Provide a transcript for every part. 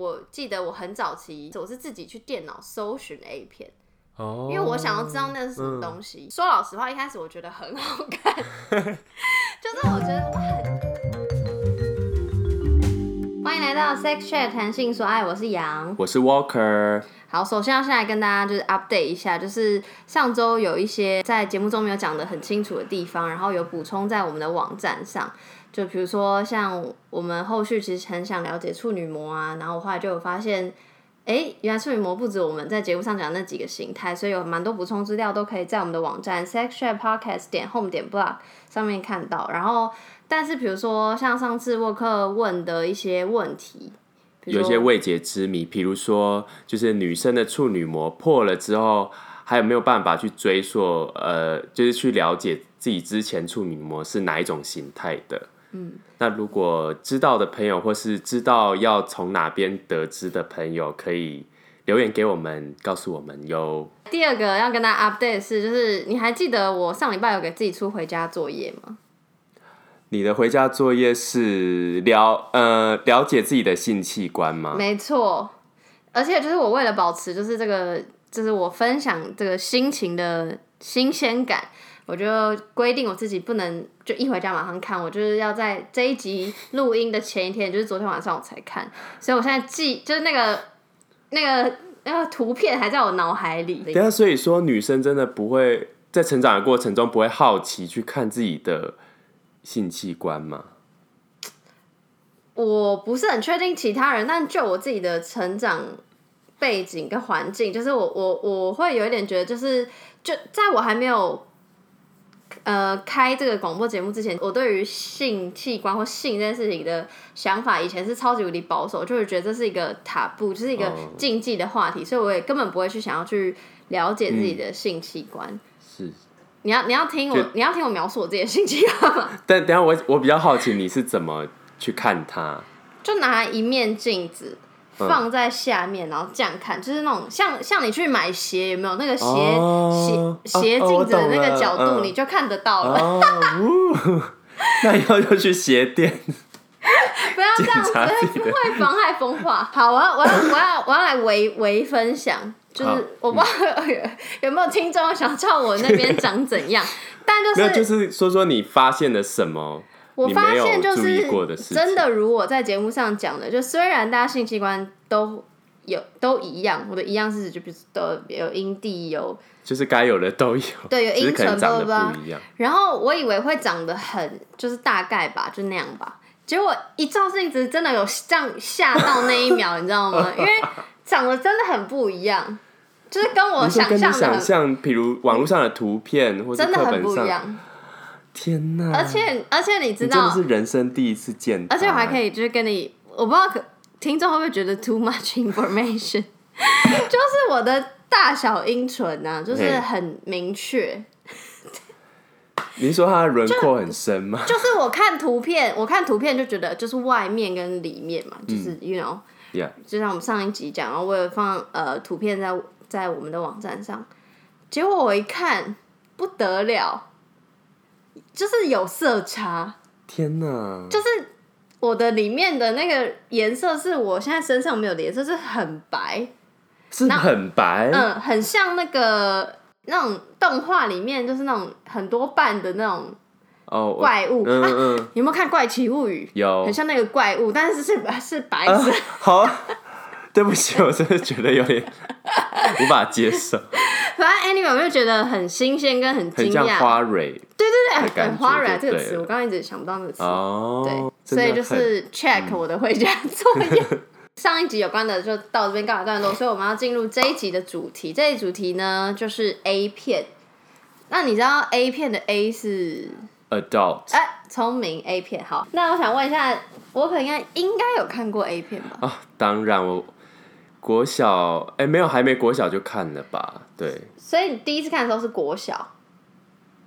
我记得我很早期我是自己去电脑搜寻 A 片，哦，因为我想要知道那是什么东西。说老实话，一开始我觉得很好看，就是我觉得哇很。欢迎来到 Sex Chat 谈性说爱，我是杨。我是 Walker，好，首先要先来跟大家就是 update 一下，就是上周有一些在节目中没有讲的很清楚的地方，然后有补充在我们的网站上。就比如说像我们后续其实很想了解处女膜啊，然后我后来就有发现，哎，原来处女膜不止我们在节目上讲的那几个形态，所以有蛮多补充资料都可以在我们的网站 sex chat podcast 点 home 点 blog 上面看到。然后，但是比如说像上次沃克问的一些问题，有一些未解之谜，比如说就是女生的处女膜破了之后，还有没有办法去追溯？呃，就是去了解自己之前处女膜是哪一种形态的。嗯，那如果知道的朋友，或是知道要从哪边得知的朋友，可以留言给我们，告诉我们哟。第二个要跟大家 update 是，就是你还记得我上礼拜有给自己出回家作业吗？你的回家作业是了呃了解自己的性器官吗？没错，而且就是我为了保持就是这个，就是我分享这个心情的新鲜感，我就规定我自己不能就一回家马上看，我就是要在这一集录音的前一天，就是昨天晚上我才看，所以我现在记就是那个那个那个图片还在我脑海里。等一下，所以说女生真的不会在成长的过程中不会好奇去看自己的性器官吗？我不是很确定其他人，但就我自己的成长背景跟环境，就是我我我会有一点觉得，就是就在我还没有呃开这个广播节目之前，我对于性器官或性这件事情的想法，以前是超级无敌保守，就是觉得这是一个塔布，就是一个哦禁忌的话题，所以我也根本不会去想要去了解自己的性器官。是，你要你要听我你要听我描述我自己的性器官吗？但等下我我比较好奇你是怎么去看它？就拿一面镜子嗯放在下面，然后这样看，就是那种像像你去买鞋有没有那个鞋、哦鞋鞋哦镜子的那个角度，嗯你就看得到了。那以后就去鞋店。不要这样子，检查自己的会妨害风化。好，我要我要我要我要来微微分享，就是我不知道有 有没有听众想知道我那边长怎样，但就，是就是说说你发现了什么？我发现就是真的，如我在节目上讲的，就虽然大家性器官都有都一样，我的一样是指就比如都有阴蒂有，就是该有的都有，对有阴唇可能长得巴拉巴拉不一样。然后我以为会长得很就是大概吧，就那样吧。结果一照镜子，真的有这样吓到那一秒，你知道吗？因为长得真的很不一样，就是跟我想象的很想象，比如网络上的图片或是真的很课本上，不一样。天哪！而且而且你知道你真的，是人生第一次见，而且我还可以以就是跟你，我不知道可听众会不会觉得 too much information，就是我的大小阴唇啊，就是很明确。您说它的轮廓很深吗？就是我看图片，我看图片就觉得就是外面跟里面嘛，就是 you know，Yeah，就像我们上一集讲，然后我有放呃图片在在我们的网站上，结果我一看不得了，就是有色差，天哪！就是我的里面的那个颜色是我现在身上没有的颜色，是很白，是很白，嗯，很像那个那种动画里面就是那种很多瓣的那种哦，怪物，嗯啊，嗯，有没有看《怪奇物语》？有。很像那个怪物，但是是是白啊色。好，对不起，我真的觉得有点无法接受，反正 anyway，我就觉得很新鲜跟很惊很像讶。花蕊。对对对，很花蕊这个词，我刚刚一直想不到那个词。哦，对，所以就是 check 我的回家作业。上一集有关的就到这边告一段落，所以我们要进入这一集的主题。这一主题呢就是 A 片。那你知道 A 片的 A 是 adult 哎聪明 A 片好？那我想问一下，我可能应该应该有看过 A 片吧？啊，当然我国小哎没有还没国小就看了吧？对，所以你第一次看的时候是国小，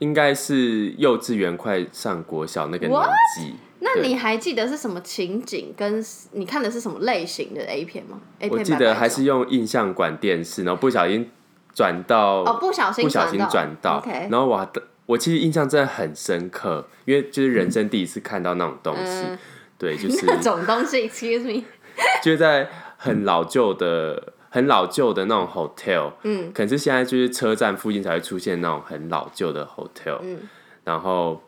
应该是幼稚园快上国小那个年？纪。那你还记得是什么情景？跟你看的是什么类型的 A 片吗？A 片我记得还是用印象馆电视，然后不小心转到哦，不小心不小心转转到然后我还我其实印象真的很深刻，因为就是人生第一次看到那种东西，嗯对，就 是那种东西，excuse me，就是在很老旧的、很老旧的那种 hotel，嗯可能是现在就是车站附近才会出现那种很老旧的 hotel，嗯。然后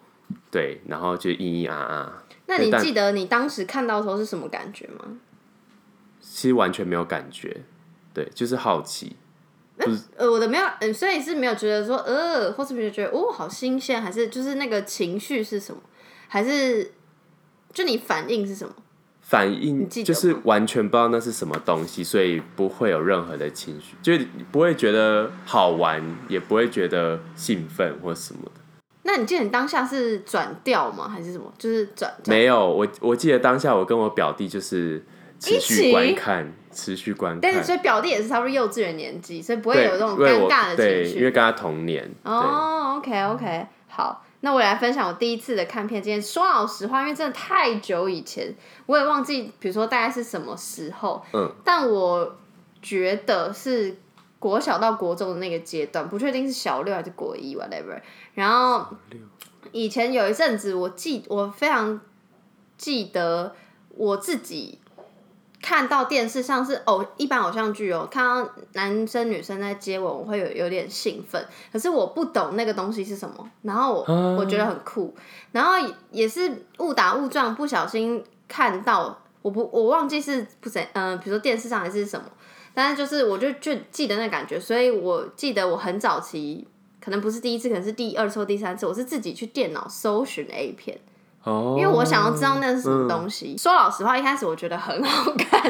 对，然后就咿咿啊啊，那你记得你当时看到的时候是什么感觉吗？其实完全没有感觉，对，就是好奇，呃，我的没有，嗯，所以是没有觉得说呃，或是没有觉得哦，好新鲜，还是就是那个情绪是什么，还是就你反应是什么？反应就是完全不知道那是什么东西，所以不会有任何的情绪，就是不会觉得好玩，也不会觉得兴奋或什么的。那你记得你当下是转调吗？还是什么？就是转转没有，我我记得当下我跟我表弟就是持续观看，持续观看但是。所以表弟也是差不多幼稚园年纪，所以不会，有这种尴尬的对，情绪。因为跟他同年。对，哦，OK OK，好，那我也来分享我第一次的看片经验。说老实话，因为真的太久以前，我也忘记，比如说大概是什么时候。嗯。但我觉得是国小到国中的那个阶段，不确定是小六还是国一，whatever。然后以前有一阵子，我记我非常记得我自己看到电视上是偶一般偶像剧哦，看到男生女生在接吻，我会有有点兴奋，可是我不懂那个东西是什么，然后我、啊我觉得很酷，然后也是误打误撞不小心看到，我不我忘记是不怎嗯、呃比如说电视上还是什么，但是就是我就就记得那感觉，所以我记得我很早期。可能不是第一次，可能是第二次或第三次。我是自己去电脑搜寻 A 片，哦，因为我想要知道那是什么东西。说老实话，一开始我觉得很好看，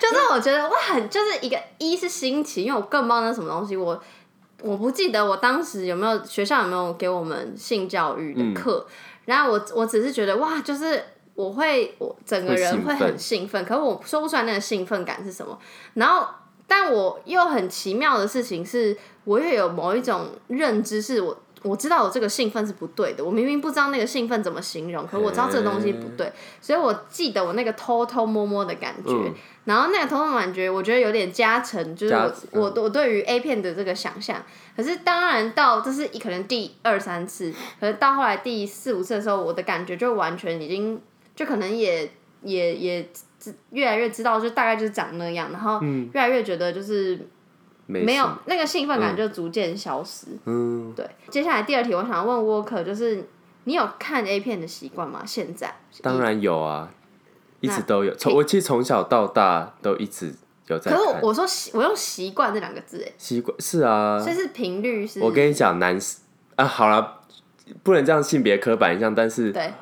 就是我觉得我，很就是一个一是新奇，因为我更不知道那是什么东西。我我不记得我当时有没有学校有没有给我们性教育的课，然后我我只是觉得哇，就是我会我整个人会很兴奋，可是我说不出来那个兴奋感是什么。然后，但我又很奇妙的事情是，我又有某一种认知，是我我知道我这个兴奋是不对的。我明明不知道那个兴奋怎么形容，可我知道这个东西不对，所以我记得我那个偷偷摸摸的感觉。嗯然后那个偷偷感觉，我觉得有点加成，就是我嗯我我对于 A 片的这个想象。可是当然到这是可能第二三次，可是到后来第四五次的时候，我的感觉就完全已经就可能也也也越来越知道，就大概就是长那样，然后越来越觉得就是没没有那个兴奋感就逐渐消失。嗯，对，接下来第二题，我想要问沃克，就是你有看 A 片的习惯吗？现在？当然有啊，一直都有。从我其实从小到大都一直有在可是我说习，我用习惯这两个字，哎，习惯是啊，所以是频率是？我跟你讲，男啊，好了，不能这样性别刻板印象，但是对，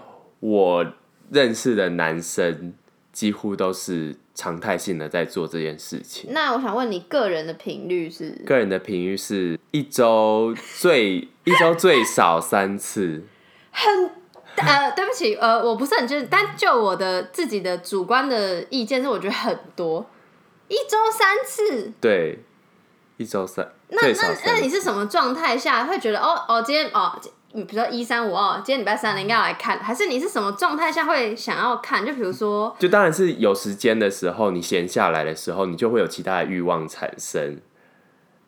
我认识的男生几乎都是常态性的在做这件事情。那我想问你个人的频率是？个人的频率是一周最一周最少三次，很呃，对不起，呃，我不是很就是，但就我的自己的主观的意见是，我觉得很多，一周三次。对，一周三那那那你。是什么状态下会觉得哦哦，今天哦，嗯比如说一三五二，今天礼拜三了，应该要来看，还是你是什么状态下会想要看？就比如说，就当然是有时间的时候，你闲下来的时候，你就会有其他的欲望产生。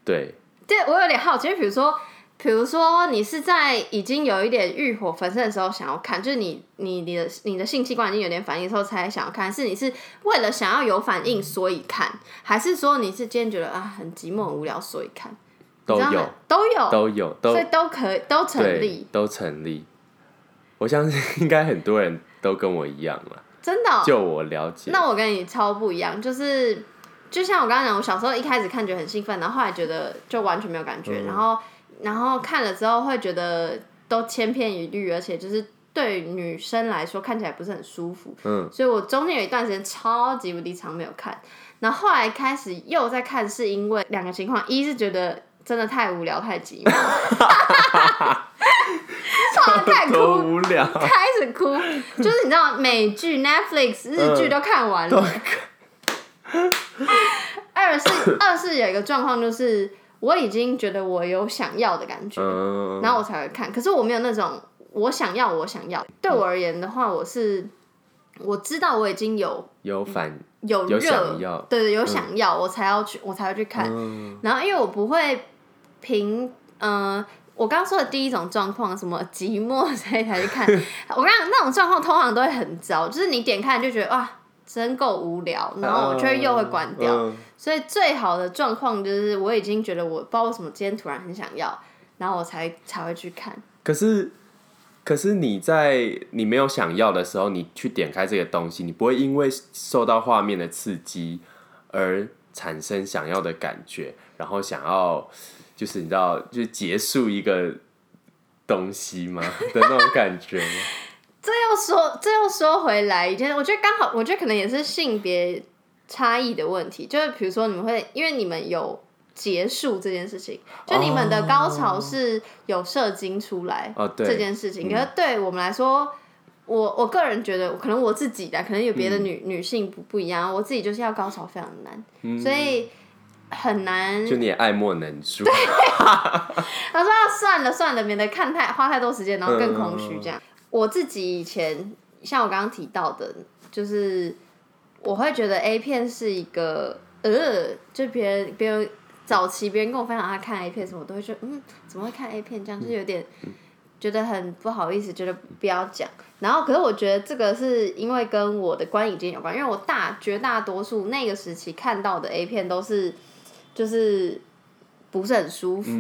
对，对我有点好奇，就比如说，比如说你是在已经有一点欲火焚身的时候想要看，就是你你你的你的性器官已经有点反应的时候才想要看，是你是为了想要有反应所以看，还是说你是今天觉得啊很寂寞很无聊所以看？都有，都有，都有，都所以都可以都成立，，都成立。我相信 应该很多人都跟我一样了，真的哦、就我了解。那我跟你超不一样，就是就像我刚刚讲，我小时候一开始看觉得很兴奋，然后后来觉得就完全没有感觉，然后然后看了之后会觉得都千篇一律，而且就是对女生来说看起来不是很舒服，嗯，所以我中间有一段时间超级无敌长没有看，然后后来开始又在看，是因为两个情况，一是觉得真的太无聊太寂寞，哇太多哭无聊。开始哭，就是你知道美剧、Netflix、日剧都看完了。二是二是有一个状况，就是我已经觉得我有想要的感觉，嗯，然后我才会看。可是我没有那种我想要，我想要。对我而言的话，我是我知道我已经有有反有热，有想要对对，有想要，我才要去，我才会去看。嗯然后因为我不会凭，嗯、我刚刚说的第一种状况，什么寂寞所以才去看，我刚刚那种状况通常都会很糟，就是你点开你就觉得哇，真够无聊，然后我就会又会关掉。嗯所以最好的状况就是我已经觉得我不知道为什么今天突然很想要，然后我才才会去看。可是，可是你在你没有想要的时候，你去点开这个东西，你不会因为受到画面的刺激而产生想要的感觉，然后想要就是你知道，就是结束一个东西吗 的那种感觉吗？这又说，这又说回来一件，我觉得刚好，我觉得可能也是性别差异的问题。就是比如说，你们会因为你们有结束这件事情，就你们的高潮是有射精出来这件事情，可是对我们来说。我我个人觉得，可能我自己的，可能有别的女、女性不不一样。我自己就是要高潮非常难，所以很难。就你也爱莫能助。对 他说：“啊，算了算了，免得看太花太多时间，然后更空虚。”这样，我自己以前像我刚刚提到的，就是我会觉得 A 片是一个呃，就别人别人早期别人跟我分享他看 A 片什么，我都会觉得嗯，怎么会看 A 片？这样就是有点觉得很不好意思，觉得不要讲。然后，可是我觉得这个是因为跟我的观影经验有关，因为我大绝大多数那个时期看到的 A 片都是就是不是很舒服。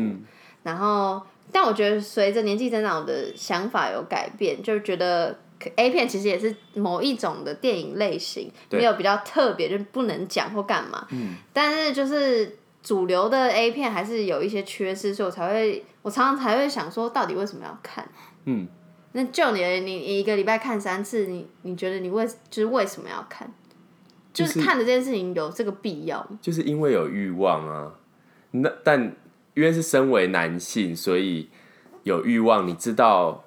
然后，但我觉得随着年纪增长，我的想法有改变，就是觉得 A 片其实也是某一种的电影类型，没有比较特别，就不能讲或干嘛。嗯。但是就是主流的 A 片还是有一些缺失，所以我才会，我常常才会想说，到底为什么要看？嗯。那就你你一个礼拜看三次，你你觉得你为就是为什么要看？就是看着这件事情有这个必要？就是因为有欲望啊。那但因为是身为男性，所以有欲望，你知道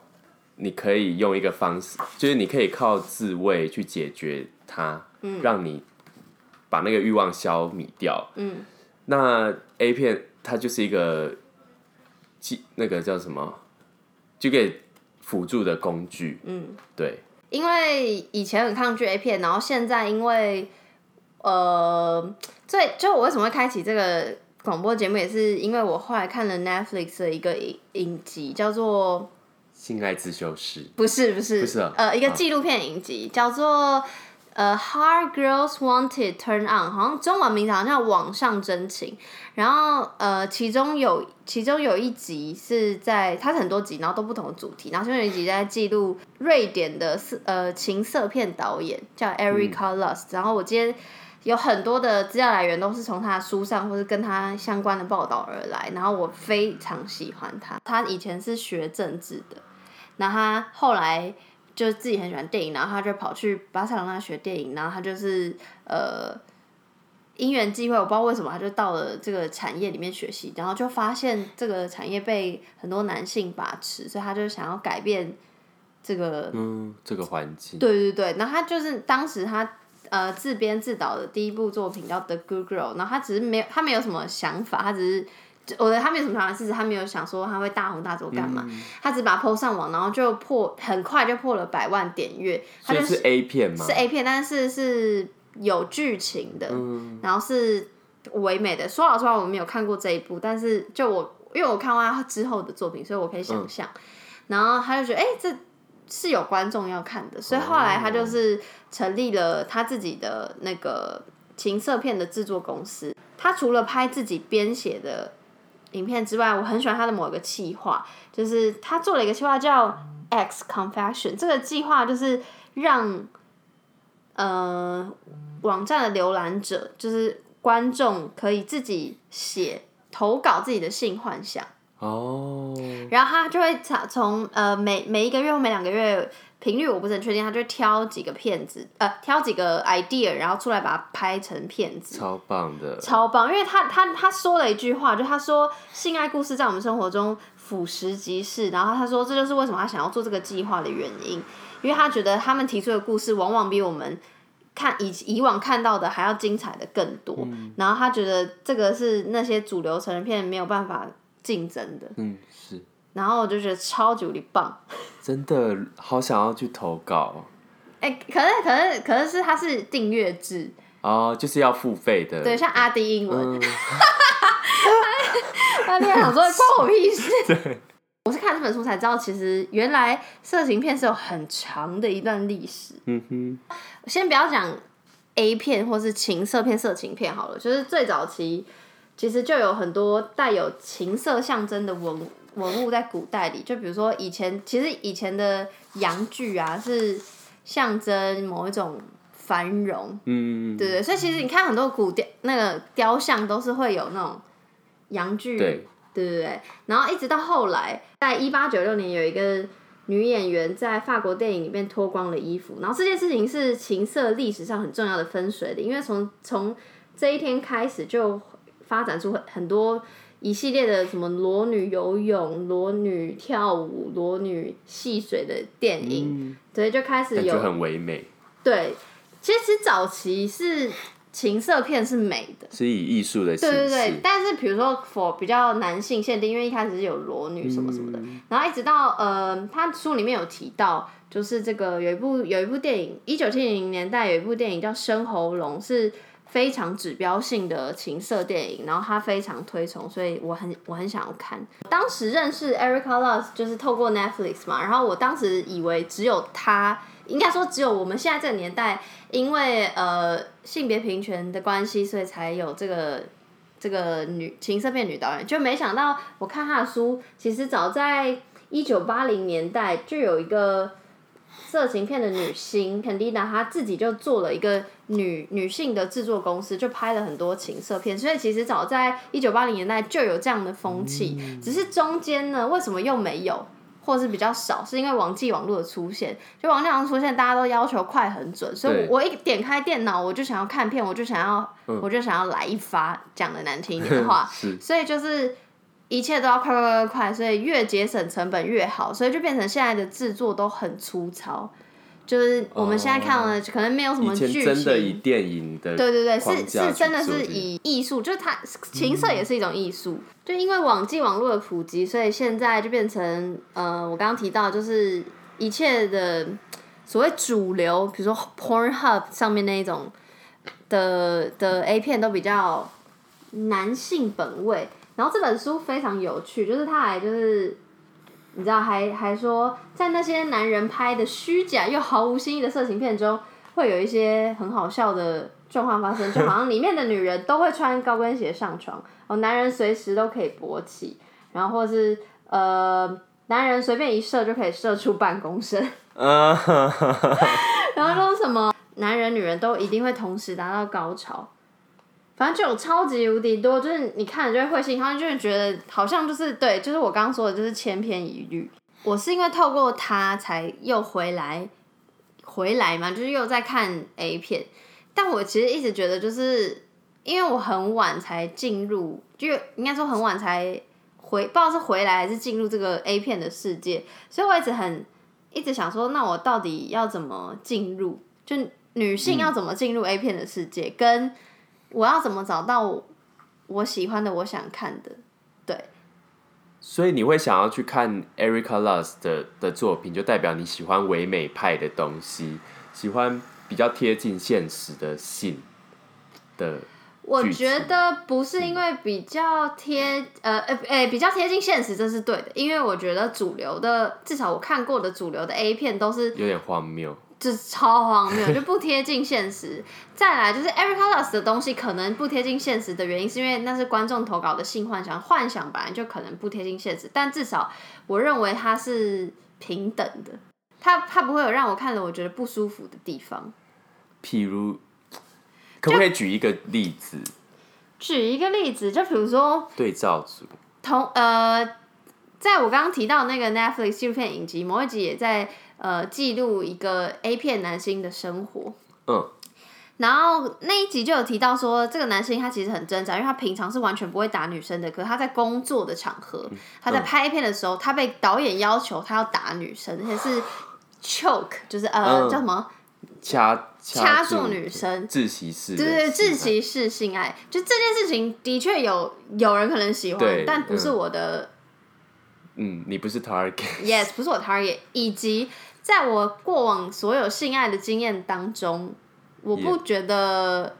你可以用一个方式，就是你可以靠自慰去解决它，嗯，让你把那个欲望消弭掉。嗯，那 A 片它就是一个，记那个叫什么，就给辅助的工具。嗯，对，因为以前很抗拒 A 片，然后现在因为呃，最就我为什么会开启这个广播节目，也是因为我后来看了 Netflix 的一个影影集，叫做《性爱自修室》。不是不是不是啊呃一个纪录片影集，叫做呃 Hard Girls Wanted Turn On，好像中文名字好像叫网上真情。然后呃，其中有其中有一集是在它是很多集，然后都不同的主题。然后其中有一集在记录瑞典的色呃情色片导演叫 Erica Lust、然后我今天有很多的资料来源都是从他的书上或是跟他相关的报道而来。然后我非常喜欢他，他以前是学政治的，那他后来。就是自己很喜欢电影，然后他就跑去巴塞罗那学电影，然后他就是呃因缘际会，我不知道为什么他就到了这个产业里面学习，然后就发现这个产业被很多男性把持，所以他就想要改变这个嗯，这个环境。对对对，然后他就是当时他呃自编自导的第一部作品叫《The Good Girl》，然后他只是没有他没有什么想法，他只是我的他没有什么想法，是他没有想说他会大红大紫干嘛，他只把它 PO 上网，然后就破很快就破了百万点阅，他就是 A 片吗？是 A 片，但是是有剧情的，然后是唯美的。说老实话，我没有看过这一部，但是就我因为我看完他之后的作品，所以我可以想象。然后他就觉得，哎、这是有观众要看的，所以后来他就是成立了他自己的那个情色片的制作公司。他除了拍自己编写的影片之外，我很喜欢他的某一个企划，就是他做了一个企划叫 X Confession。这个计划就是让呃网站的浏览者，就是观众可以自己写投稿自己的性幻想。哦，然后他就会从从呃每每一个月或每两个月频率我不是很确定，他就会挑几个片子，呃挑几个 idea，然后出来把它拍成片子，超棒的，超棒。因为他他他说了一句话，就他说性爱故事在我们生活中俯拾即是，然后他说这就是为什么他想要做这个计划的原因，因为他觉得他们提出的故事往往比我们。看以以往看到的还要精彩的更多，然后他觉得这个是那些主流成人片没有办法竞争的，嗯，是。然后我就觉得超级无敌棒。真的好想要去投稿。哎、可是可是可是是它是订阅制，哦，就是要付费的，对，像阿迪英文，嗯，阿迪想说 关我屁事。我是看这本书才知道，其实原来色情片是有很长的一段历史。嗯哼，先不要讲 A 片或是情色片、色情片好了，就是最早期其实就有很多带有情色象征的文文物在古代里，就比如说以前其实以前的洋具啊是象征某一种繁荣，嗯，对对，所以其实你看很多古雕那个雕像都是会有那种洋剧，对。对对对，然后一直到后来，在一八九六年有一个女演员在法国电影里面脱光了衣服，然后这件事情是情色历史上很重要的分水岭，因为从从这一天开始就发展出很很多一系列的什么裸女游泳、裸女跳舞、裸女戏水的电影，所以，就开始有很唯美，对，其实早期是情色片是美的。是以艺术的形式。对对对，但是比如说 for 比较男性限定，因为一开始是有裸女什么什么的，然后一直到呃，他书里面有提到，就是这个有一部有一部电影，一九七零年代有一部电影叫《生喉咙》，是非常指标性的情色电影，然后他非常推崇，所以我很我很想要看。当时认识 Erica Lust 就是透过 Netflix 嘛，然后我当时以为只有他，应该说只有我们现在这个年代，因为呃性别平权的关系，所以才有这个这个女情色片女导演，就没想到我看她的书，其实早在一九八零年代就有一个色情片的女星 Candida，她自己就做了一个女女性的制作公司，就拍了很多情色片，所以其实早在一九八零年代就有这样的风气，只是中间呢，为什么又没有？或是比较少，是因为网际网络的出现。就网际网络出现，大家都要求快很准，所以我我一点开电脑，我就想要看片，我就想要，我就想要来一发，讲的难听一点的话，所以就是一切都要快快快快快，所以越节省成本越好，所以就变成现在的制作都很粗糙。就是我们现在看了，可能没有什么以前剧真的以，电影的对对对，是是真的是以艺术，就是它情色也是一种艺术。就因为网际网络的普及，所以现在就变成呃，我刚刚提到就是一切的所谓主流，比如说 Pornhub 上面那一种的的 A 片都比较男性本位。然后这本书非常有趣，就是他还就是你知道还还说，在那些男人拍的虚假又毫无新意的色情片中，会有一些很好笑的状况发生，就好像里面的女人都会穿高跟鞋上床，哦，男人随时都可以勃起，然后或是呃，男人随便一射就可以射出半公声，啊 然后说什么男人女人都一定会同时达到高潮，反正就有超级无敌多，就是你看了就会会心，好像就是觉得好像就是对，就是我刚刚说的，就是千篇一律。我是因为透过他才又回来回来嘛，就是又在看 A 片，但我其实一直觉得就是因为我很晚才进入，就应该说很晚才回，不知道是回来还是进入这个 A 片的世界，所以我一直很一直想说，那我到底要怎么进入？就女性要怎么进入 A 片的世界，跟我要怎么找到我喜欢的、我想看的？对，所以你会想要去看 Erica Lust 的的作品，就代表你喜欢唯美派的东西，喜欢比较贴近现实的性的。我觉得不是因为比较贴，呃呃诶、比较贴近现实，这是对的。因为我觉得主流的，至少我看过的主流的 A 片都是有点荒谬，就是超荒谬，就不贴近现实。再来就是 Erica Lust 的东西可能不贴近现实的原因，是因为那是观众投稿的性幻想，幻想本来就可能不贴近现实，但至少我认为它是平等的，它它不会有让我看了我觉得不舒服的地方。譬如，可不可以举一个例子？举一个例子，就比如说对照组，同呃，在我刚刚提到那个 Netflix 纪录片影集，某一集也在呃记录一个 A 片男星的生活。嗯，然后那一集就有提到说，这个男星他其实很挣扎，因为他平常是完全不会打女生的，可是他在工作的场合，他在拍片的时候，他被导演要求他要打女生，而且是 choke，就是呃、嗯。叫什么？掐掐住女生。窒息式的对对，性爱窒息式性爱，就这件事情的确有有人可能喜欢，但不是嗯。我的嗯，你不是 target，yes，不是我 target，以及在我过往所有性爱的经验当中，我不觉得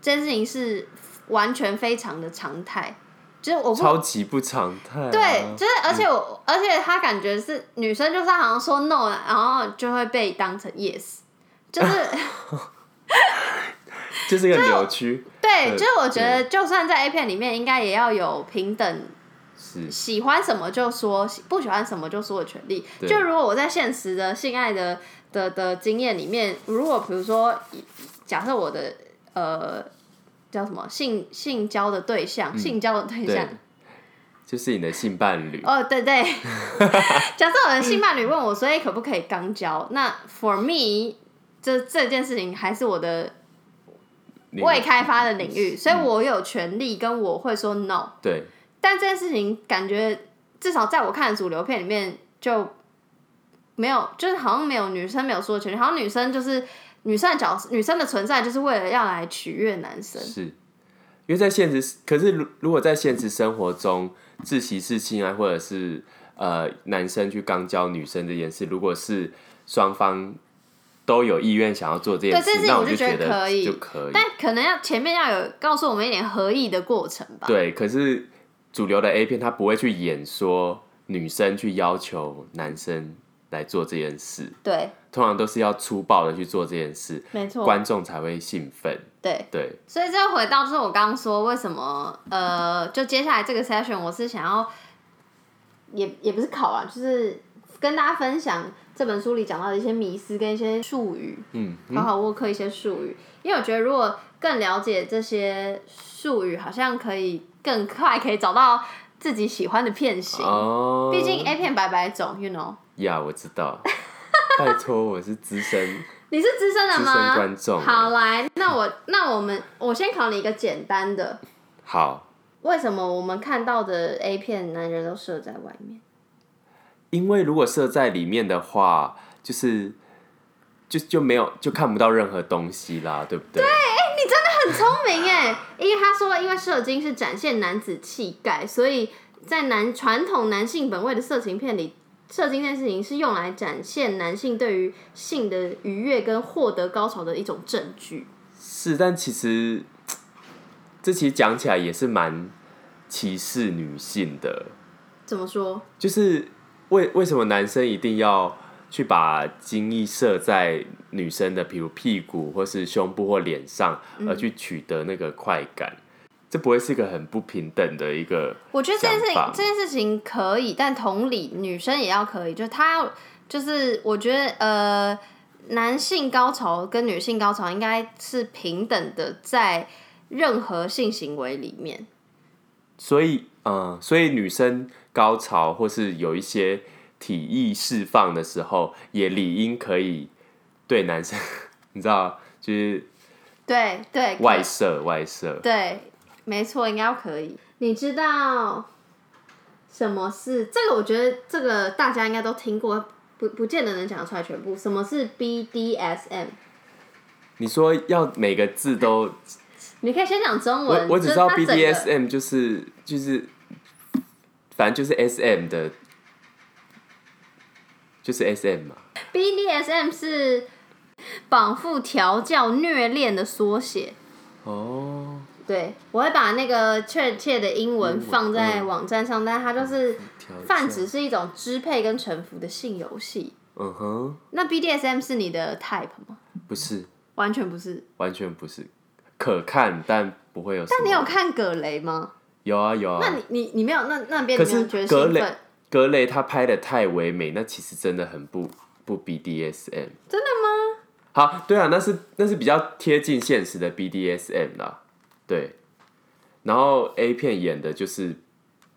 这件事情是完全非常的常态，就是我不超级不常态、啊。对，就是而且我、而且他感觉是女生，就是好像说 no，然后就会被当成 yes，就是 就是个扭曲，对，嗯就是我觉得，就算在 A 片里面，应该也要有平等，是。喜欢什么就说，喜不喜欢什么就说的权利。就如果我在现实的性爱的的的经验里面，如果比如说，假设我的呃叫什么性性交的对象，性交的对象，，就是你的性伴侣，哦，对对，假设我的性伴侣问我说：“哎，可不可以肛交？”那 for me，这这件事情还是我的未开发的领域，所以我有权利跟我会说 no。对但这件事情感觉至少在我看的主流片里面就没有，就是好像没有女生没有说的权利，好像女生就是女生的角色，女生的存在就是为了要来取悦男生。是，因为在现实，可是如如果在现实生活中，自习室性爱或者是呃男生去刚教女生这件事，如果是双方都有意愿想要做这件事，那我就觉得得可以就可以。但可能要前面要有告诉我们一点合意的过程吧。对，可是主流的 A 片，它不会去演说女生去要求男生来做这件事，对，通常都是要粗暴的去做这件事，没错。观众才会兴奋。对，对，所以这回到就是我刚刚说为什么呃，就接下来这个 session 我是想要，也也不是考啊，就是跟大家分享这本书里讲到的一些迷思跟一些术语，嗯，好好沃克一些术语，因为我觉得如果更了解这些术语，好像可以更快可以找到自己喜欢的片型。哦，毕竟 A 片百百种，you know，呀，我知道。拜托，我是资深，你是资深的资吗？深观众好，来，那我那我们我先考你一个简单的，好，为什么我们看到的 A 片男人都射在外面？因为如果设在里面的话，就是就就没有就看不到任何东西啦，对不对？很聪明哎，因为他说，因为射精是展现男子气概，所以在男传统男性本位的色情片里，射精这件事情是用来展现男性对于性的愉悦跟获得高潮的一种证据。是，但其实这其实讲起来也是蛮歧视女性的，怎么说？就是为为什么男生一定要去把精液射在女生的，比如屁股或是胸部或脸上，而去取得那个快感？这不会是一个很不平等的一个我觉得这件事情这件事情可以，但同理，女生也要可以，就是她要，就是我觉得呃，男性高潮跟女性高潮应该是平等的，在任何性行为里面。所以，嗯，所以女生高潮或是有一些体意释放的时候，也理应可以对男生，你知道，就是对对，外射外射。对，没错，应该可以。你知道什么是这个？我觉得这个大家应该都听过，不不见得能讲得出来全部。什么是 BDSM？你说要每个字都，你可以先讲中文。我只知道 BDSM 就是就是，反正就是 SM 的，就是 SM 嘛。BDSM 是绑缚、调教、虐恋的缩写。哦，对，我会把那个确切的英文放在网站上，但它就是泛指是一种支配跟臣服的性游戏。嗯哼，那 BDSM 是你的 type 吗？不是，完全不是。完全不是，可看但不会有。但你有看葛雷吗？有啊有啊。那你你你没有那那边可是你没有觉得兴奋？格雷他拍的太唯美，那其实真的很不不 BDSM。真的吗？好，对啊，那是那是比较贴近现实的 BDSM 啦，对。然后 A 片演的就是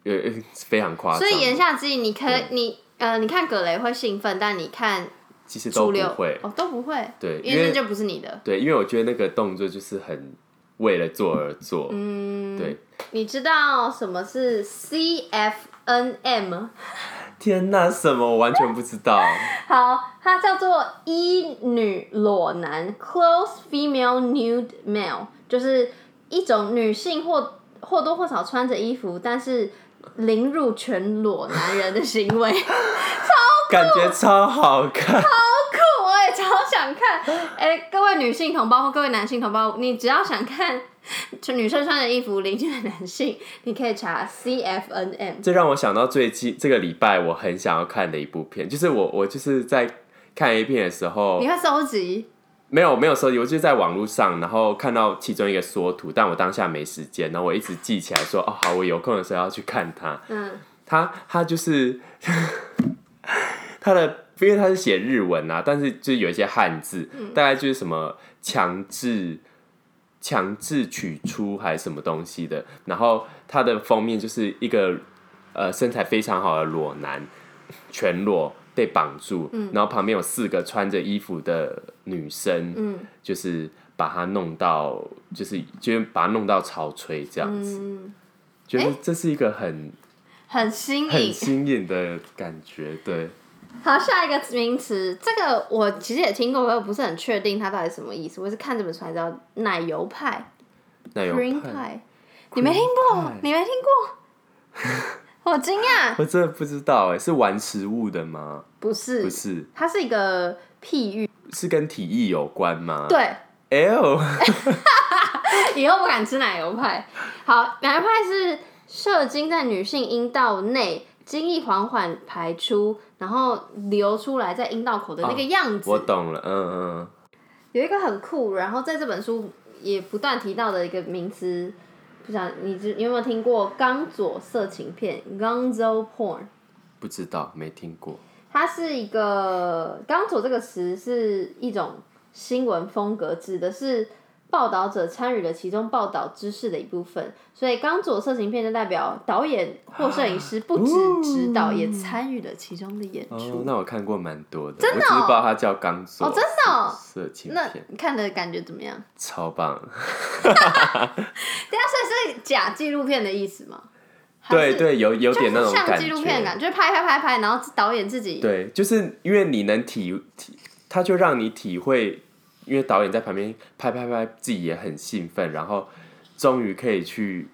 呃呃 非常夸张，所以言下之意，你可以你呃，你看葛雷会兴奋，但你看其实都不会，哦都不会，对，因为那就不是你的。对，因为我觉得那个动作就是很为了做而做，嗯，对。你知道什么是 CFNM？天哪，什么我完全不知道。好，它叫做一女裸男 （close female nude male），就是一种女性或或多或少穿着衣服，但是凌入全裸男人的行为。超感觉超好看，超酷，我也超想看。哎、各位女性同胞或各位男性同胞，你只要想看 就女生穿的衣服邻居的男性，你可以查 CFNM。这让我想到最近这个礼拜我很想要看的一部片，就是我我就是在看 A 片的时候你，会收集？没有没有收集，我就在网络上，然后看到其中一个缩图，但我当下没时间，然后我一直记起来说，哦好，我有空的时候要去看它。嗯，它它就是 它的，因为它是写日文啊，但是就是有一些汉字，大概就是什么强制强制取出还是什么东西的。然后它的封面就是一个呃身材非常好的裸男，全裸被绑住，然后旁边有四个穿着衣服的女生，嗯就是把他弄到，就是就把他弄到潮吹这样子。嗯，觉得这是一个很很新颖很。新颖的感觉，对，好，下一个名词，这个我其实也听过，我又不是很确定它到底什么意思。我是看这本书才知道，奶油派奶油 （cream 派，派），你没听过你没听过？好惊讶！我真的不知道哎，是玩食物的吗？不是，不是，它是一个譬喻。是跟体育有关吗？对，，L，以后不敢吃奶油派。好，奶油派是射精在女性阴道内，精液缓缓排出，然后流出来在阴道口的那个样子。我懂了，嗯嗯，有一个很酷，然后在这本书也不断提到的一个名词，不知道你知你有没有听过刚左色情片 （Gonzo porn）？不知道，没听过，它是一个“刚左”这个词是一种新闻风格，指的是报道者参与了其中报道知识的一部分。所以“刚左”色情片就代表导演或摄影师不止指导，也参与了其中的演哦出。，那我看过蛮多的，真的我只是哦不知道它叫刚左，哦真的哦色情那片，你看的感觉怎么样？超棒，等一下，所以是假纪录片的意思吗？对对，有有点那种像纪录片感，就是拍拍拍拍，然后导演自己对，就是因为你能体体，他就让你体会，因为导演在旁边拍拍拍，自己也很兴奋，然后终于可以去，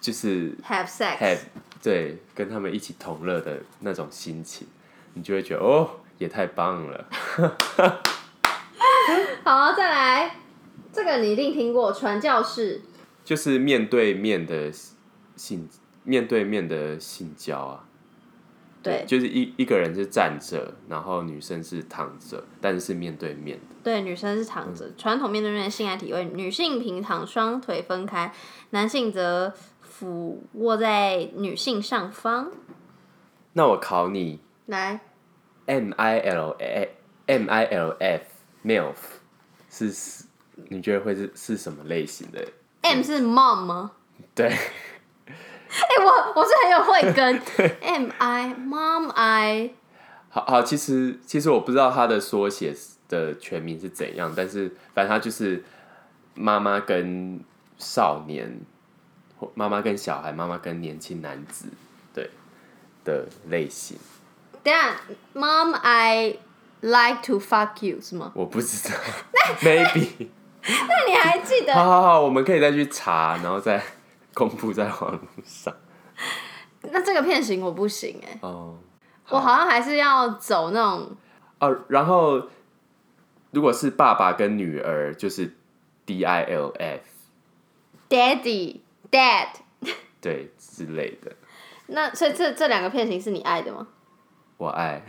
就是 have sex。have 对跟他们一起同乐的那种心情，你就会觉得哦，也太棒了。好，再来，这个你一定听过传教士。就是面对面的性，面对面的性交啊，对就是一一个人是站着，然后女生是躺着，但是是面对面的。对，女生是躺着，传统面对面的性爱体位，女性平躺，双腿分开，男性则俯卧在女性上方。那我考你来，，M I L A M I L F MILF 是是你觉得会是是什么类型的？M 是 mom 吗？对，哎、我我是很有慧根。M I mom I 好好，其实其实我不知道他的缩写的全名是怎样，但是反正他就是妈妈跟少年，或妈妈跟小孩，妈妈跟年轻男子，对的类型，等下 mom I like to fuck you 是吗？我不知道，maybe，那你还记得？好好好，我们可以再去查，然后再公布在网络上。那这个片型我不行哎、哦我好像还是要走那种哦，然后如果是爸爸跟女儿，就是 D I L F，daddy dad。对之类的，那所以这这两个片型是你爱的吗？我爱。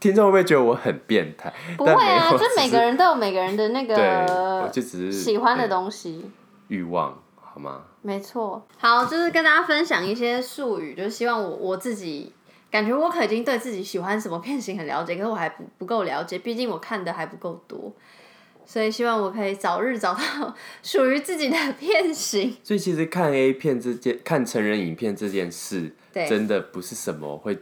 听众会不会觉得我很变态？不会啊，就每个人都有每个人的那个就只是喜欢的东西。欲望，好吗？没错，好，就是跟大家分享一些术语，就是希望我我自己感觉我可已经对自己喜欢什么片型很了解，可是我还不不够了解，毕竟我看的还不够多，所以希望我可以早日找到属于自己的片型。所以其实看 A 片这件，看成人影片这件事，对真的不是什么会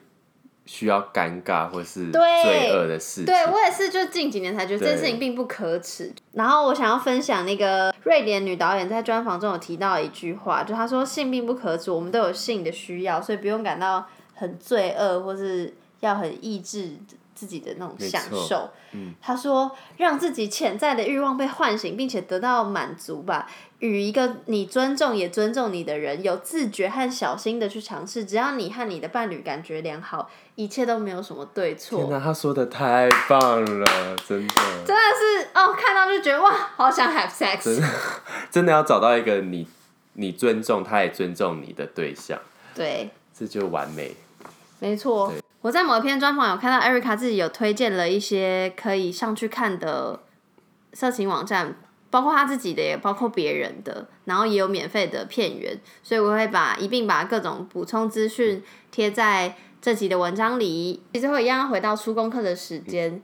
需要尴尬或是罪恶的事情。对我也是，就近几年才觉得这件事情并不可耻。然后我想要分享那个瑞典女导演在专访中有提到一句话，就她说性并不可耻，我们都有性的需要，所以不用感到很罪恶，或是要很抑制自己的那种享受。她说让自己潜在的欲望被唤醒，并且得到满足吧。与一个你尊重也尊重你的人，有自觉和小心的去尝试，只要你和你的伴侣感觉良好，一切都没有什么对错。天哪，他说的太棒了，真的，真的是哦，看到就觉得哇，好想 have sex。真的 要找到一个你你尊重，他也尊重你的对象，对，这就完美。没错。我在某一篇专访有看到 Erica 自己有推荐了一些可以上去看的色情网站，包括他自己的，也包括别人的，然后也有免费的片源，所以我会把一并把各种补充资讯贴在这集的文章里。其实会一样回到出功课的时间，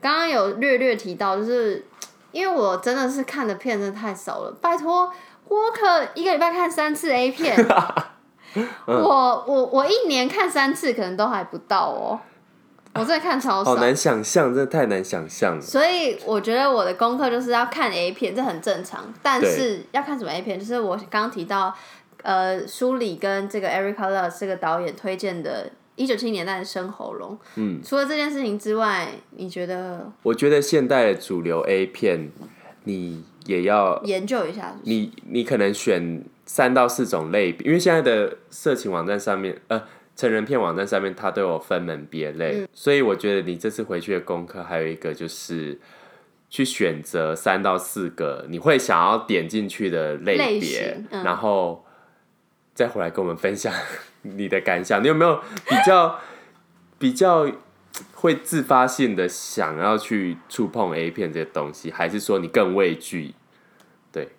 刚刚有略略提到，就是因为我真的是看的片真的太少了，拜托，我可一个礼拜看三次 A 片。我我我一年看三次，可能都还不到哦。我真的看超少，好难想象，真的太难想象了。所以我觉得我的功课就是要看 A 片，这很正常。但是要看什么 A 片，就是我刚刚提到，呃，书里跟这个 Erica Love 这个导演推荐的《一九七年代的生喉咙》。嗯，除了这件事情之外，你觉得？我觉得现代的主流 A 片，你也要研究一下。你你可能选三到四种类别，因为现在的色情网站上面，呃。成人片网站上面，它都有分门别类，所以我觉得你这次回去的功课还有一个就是去选择三到四个你会想要点进去的类别，然后再回来跟我们分享你的感想。你有没有比较 比较会自发性的想要去触碰 A 片这些东西，还是说你更畏惧？对，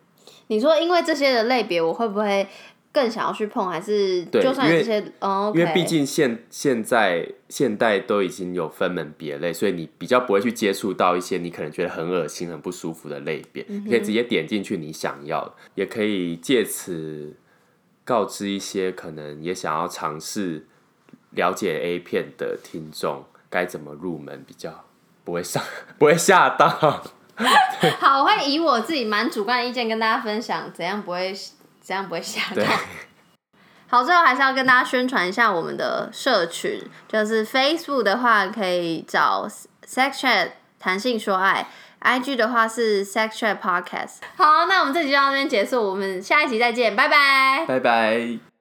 你说因为这些的类别，我会不会？更想要去碰，还是就算这些，哦，因为毕竟现现在现代都已经有分门别类，所以你比较不会去接触到一些你可能觉得很恶心、很不舒服的类别，你可以直接点进去你想要的，也可以借此告知一些可能也想要尝试了解 A 片的听众该怎么入门，比较不会上 不会吓到。好，我会以我自己蛮主观的意见跟大家分享，怎样不会。这样不会吓到。好，最后还是要跟大家宣传一下我们的社群，就是 Facebook 的话可以找 Sex Chat 弹性说爱，IG 的话是 Sex Chat Podcast。好，那我们这集就到这边结束，我们下一集再见，拜拜，拜拜。